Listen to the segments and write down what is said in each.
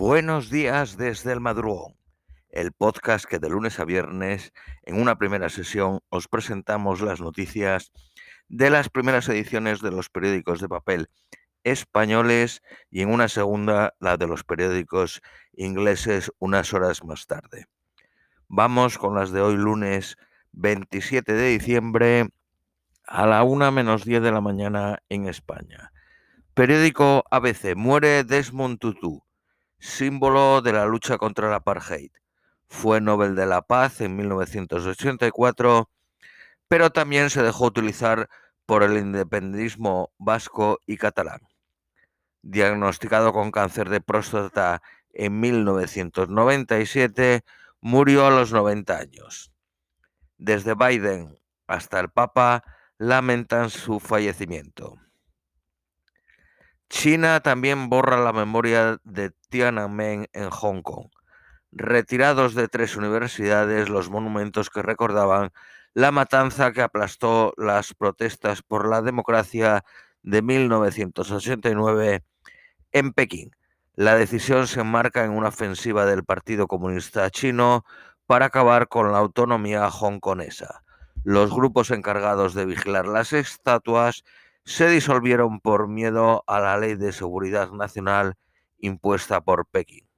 Buenos días desde el madrugón, el podcast que de lunes a viernes, en una primera sesión, os presentamos las noticias de las primeras ediciones de los periódicos de papel españoles y en una segunda la de los periódicos ingleses unas horas más tarde. Vamos con las de hoy lunes 27 de diciembre a la 1 menos 10 de la mañana en España. Periódico ABC, muere Desmond Tutu símbolo de la lucha contra el apartheid. Fue Nobel de la Paz en 1984, pero también se dejó utilizar por el independentismo vasco y catalán. Diagnosticado con cáncer de próstata en 1997, murió a los 90 años. Desde Biden hasta el Papa lamentan su fallecimiento. China también borra la memoria de Tiananmen en Hong Kong. Retirados de tres universidades los monumentos que recordaban la matanza que aplastó las protestas por la democracia de 1989 en Pekín. La decisión se enmarca en una ofensiva del Partido Comunista Chino para acabar con la autonomía hongkonesa. Los grupos encargados de vigilar las estatuas se disolvieron por miedo a la ley de seguridad nacional impuesta por Pekín.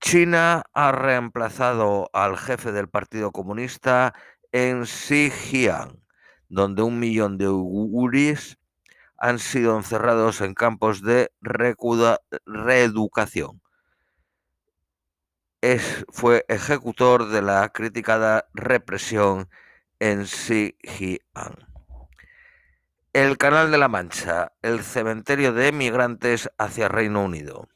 China ha reemplazado al jefe del Partido Comunista en Xinjiang, donde un millón de uiguris han sido encerrados en campos de reeducación. Es, fue ejecutor de la criticada represión en Xinjiang. El Canal de la Mancha, el cementerio de emigrantes hacia Reino Unido.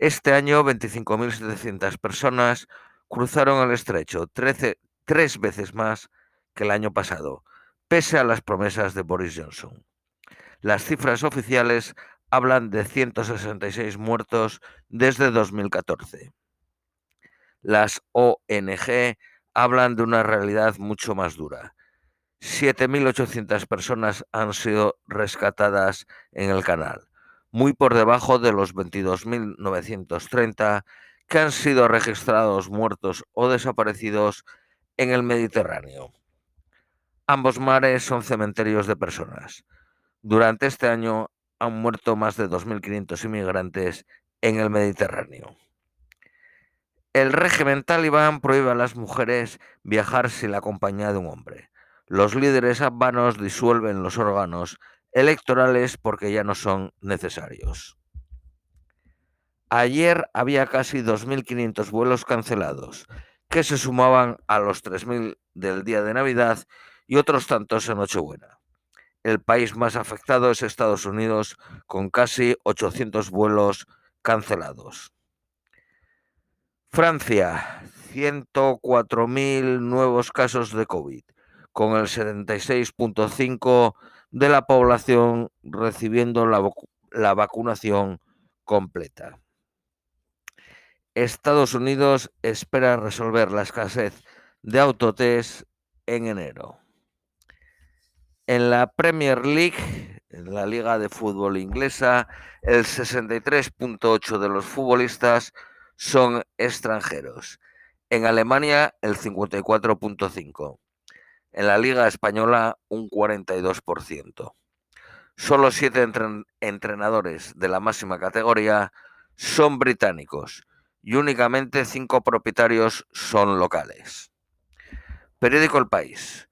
Este año 25.700 personas cruzaron el estrecho, tres veces más que el año pasado, pese a las promesas de Boris Johnson. Las cifras oficiales hablan de 166 muertos desde 2014. Las ONG hablan de una realidad mucho más dura 7.800 personas han sido rescatadas en el canal, muy por debajo de los 22.930 que han sido registrados muertos o desaparecidos en el Mediterráneo. Ambos mares son cementerios de personas. Durante este año han muerto más de 2.500 inmigrantes en el Mediterráneo. El régimen talibán prohíbe a las mujeres viajar sin la compañía de un hombre. Los líderes afganos disuelven los órganos electorales porque ya no son necesarios. Ayer había casi 2.500 vuelos cancelados, que se sumaban a los 3.000 del día de Navidad y otros tantos en Nochebuena. El país más afectado es Estados Unidos, con casi 800 vuelos cancelados. Francia, 104.000 nuevos casos de COVID con el 76.5% de la población recibiendo la, vacunación completa. Estados Unidos espera resolver la escasez de autotest en enero. En la Premier League, en la Liga de Fútbol inglesa, el 63.8 de los futbolistas son extranjeros. En Alemania, el 54.5 en la Liga Española un 42%. Solo siete entrenadores de la máxima categoría son británicos y únicamente cinco propietarios son locales. Periódico El País.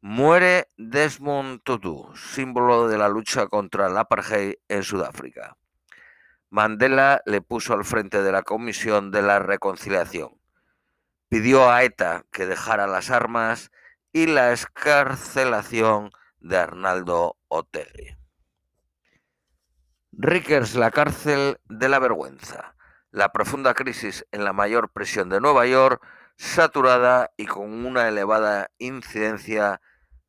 Muere Desmond Tutu, símbolo de la lucha contra el apartheid en Sudáfrica. Mandela le puso al frente de la Comisión de la Reconciliación. Pidió a ETA que dejara las armas y la escarcelación de Arnaldo Otegi. Rickers, la cárcel de la vergüenza. La profunda crisis en la mayor prisión de Nueva York, saturada y con una elevada incidencia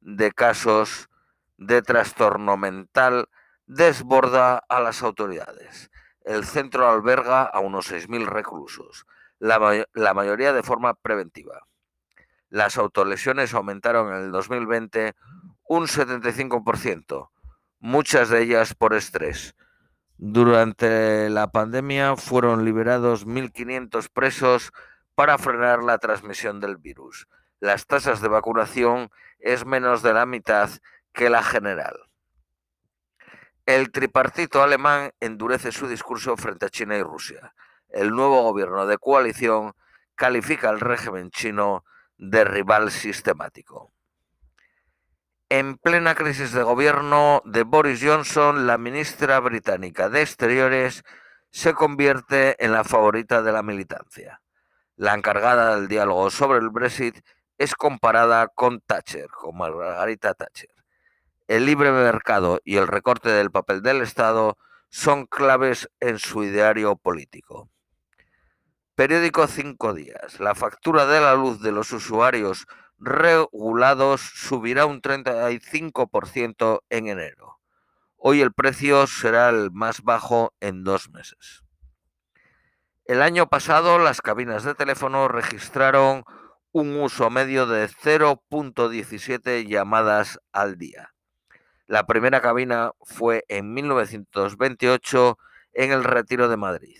de casos de trastorno mental, desborda a las autoridades. El centro alberga a unos 6.000 reclusos, la mayoría de forma preventiva las autolesiones aumentaron en el 2020 un 75%, muchas de ellas por estrés. Durante la pandemia fueron liberados 1.500 presos para frenar la transmisión del virus. Las tasas de vacunación es menos de la mitad que la general. El tripartito alemán endurece su discurso frente a China y Rusia. El nuevo gobierno de coalición califica al régimen chino de rival sistemático. En plena crisis de gobierno de Boris Johnson, la ministra británica de Exteriores se convierte en la favorita de la militancia. La encargada del diálogo sobre el Brexit es comparada con Thatcher, con Margarita Thatcher. El libre mercado y el recorte del papel del Estado son claves en su ideario político. Periódico Cinco Días. La factura de la luz de los usuarios regulados subirá un 35% en enero. Hoy el precio será el más bajo en dos meses. El año pasado las cabinas de teléfono registraron un uso medio de 0.17 llamadas al día. La primera cabina fue en 1928 en el Retiro de Madrid.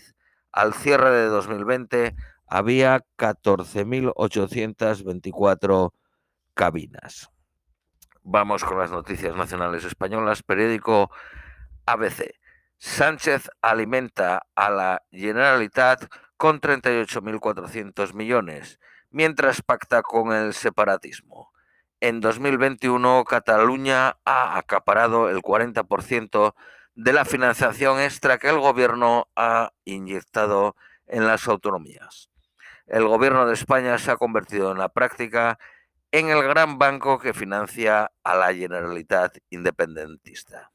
Al cierre de 2020 había 14.824 cabinas. Vamos con las noticias nacionales españolas. Periódico ABC. Sánchez alimenta a la Generalitat con 38.400 millones, mientras pacta con el separatismo. En 2021, Cataluña ha acaparado el 40% de la financiación extra que el gobierno ha inyectado en las autonomías. El gobierno de España se ha convertido en la práctica en el gran banco que financia a la Generalitat independentista.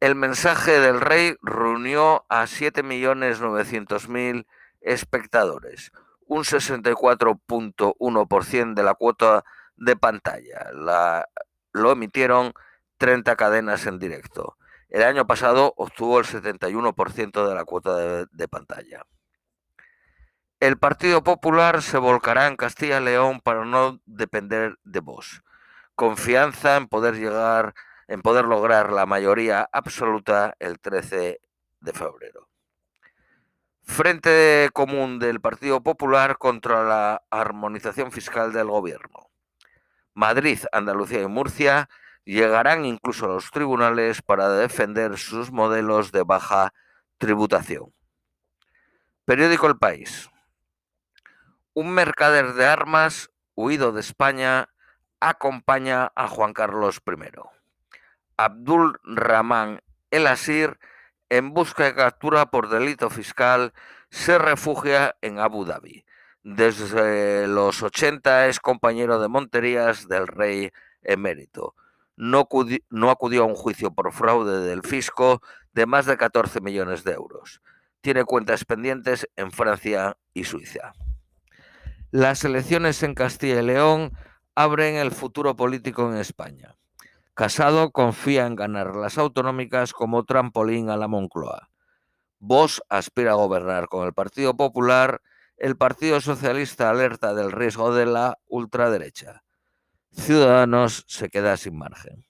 El mensaje del rey reunió a 7.900.000 espectadores, un 64.1% de la cuota de pantalla. La, lo emitieron 30 cadenas en directo. El año pasado obtuvo el 71% de la cuota de, pantalla. El Partido Popular se volcará en Castilla y León para no depender de vos. Confianza en poder llegar, en poder lograr la mayoría absoluta el 13 de febrero. Frente común del Partido Popular contra la armonización fiscal del gobierno. Madrid, Andalucía y Murcia llegarán incluso a los tribunales para defender sus modelos de baja tributación. Periódico El País. Un mercader de armas huido de España acompaña a Juan Carlos I. Abdul Rahman El Asir, en busca de captura por delito fiscal, se refugia en Abu Dhabi. Desde los 80 es compañero de monterías del rey emérito no, acudió a un juicio por fraude del fisco de más de 14 millones de euros. Tiene cuentas pendientes en Francia y Suiza. Las elecciones en Castilla y León abren el futuro político en España. Casado confía en ganar las autonómicas como trampolín a la Moncloa. Vos aspira a gobernar con el Partido Popular. El Partido Socialista alerta del riesgo de la ultraderecha. Ciudadanos se queda sin margen.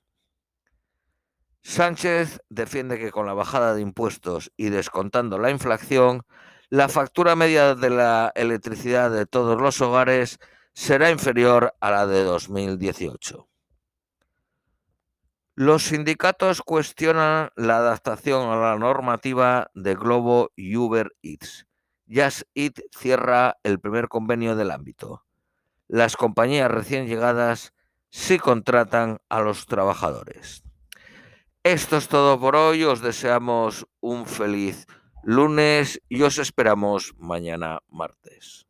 Sánchez defiende que con la bajada de impuestos y descontando la inflación, la factura media de la electricidad de todos los hogares será inferior a la de 2018. Los sindicatos cuestionan la adaptación a la normativa de Globo y Uber Eats. Just Eat cierra el primer convenio del ámbito las compañías recién llegadas sí contratan a los trabajadores. Esto es todo por hoy. Os deseamos un feliz lunes y os esperamos mañana martes.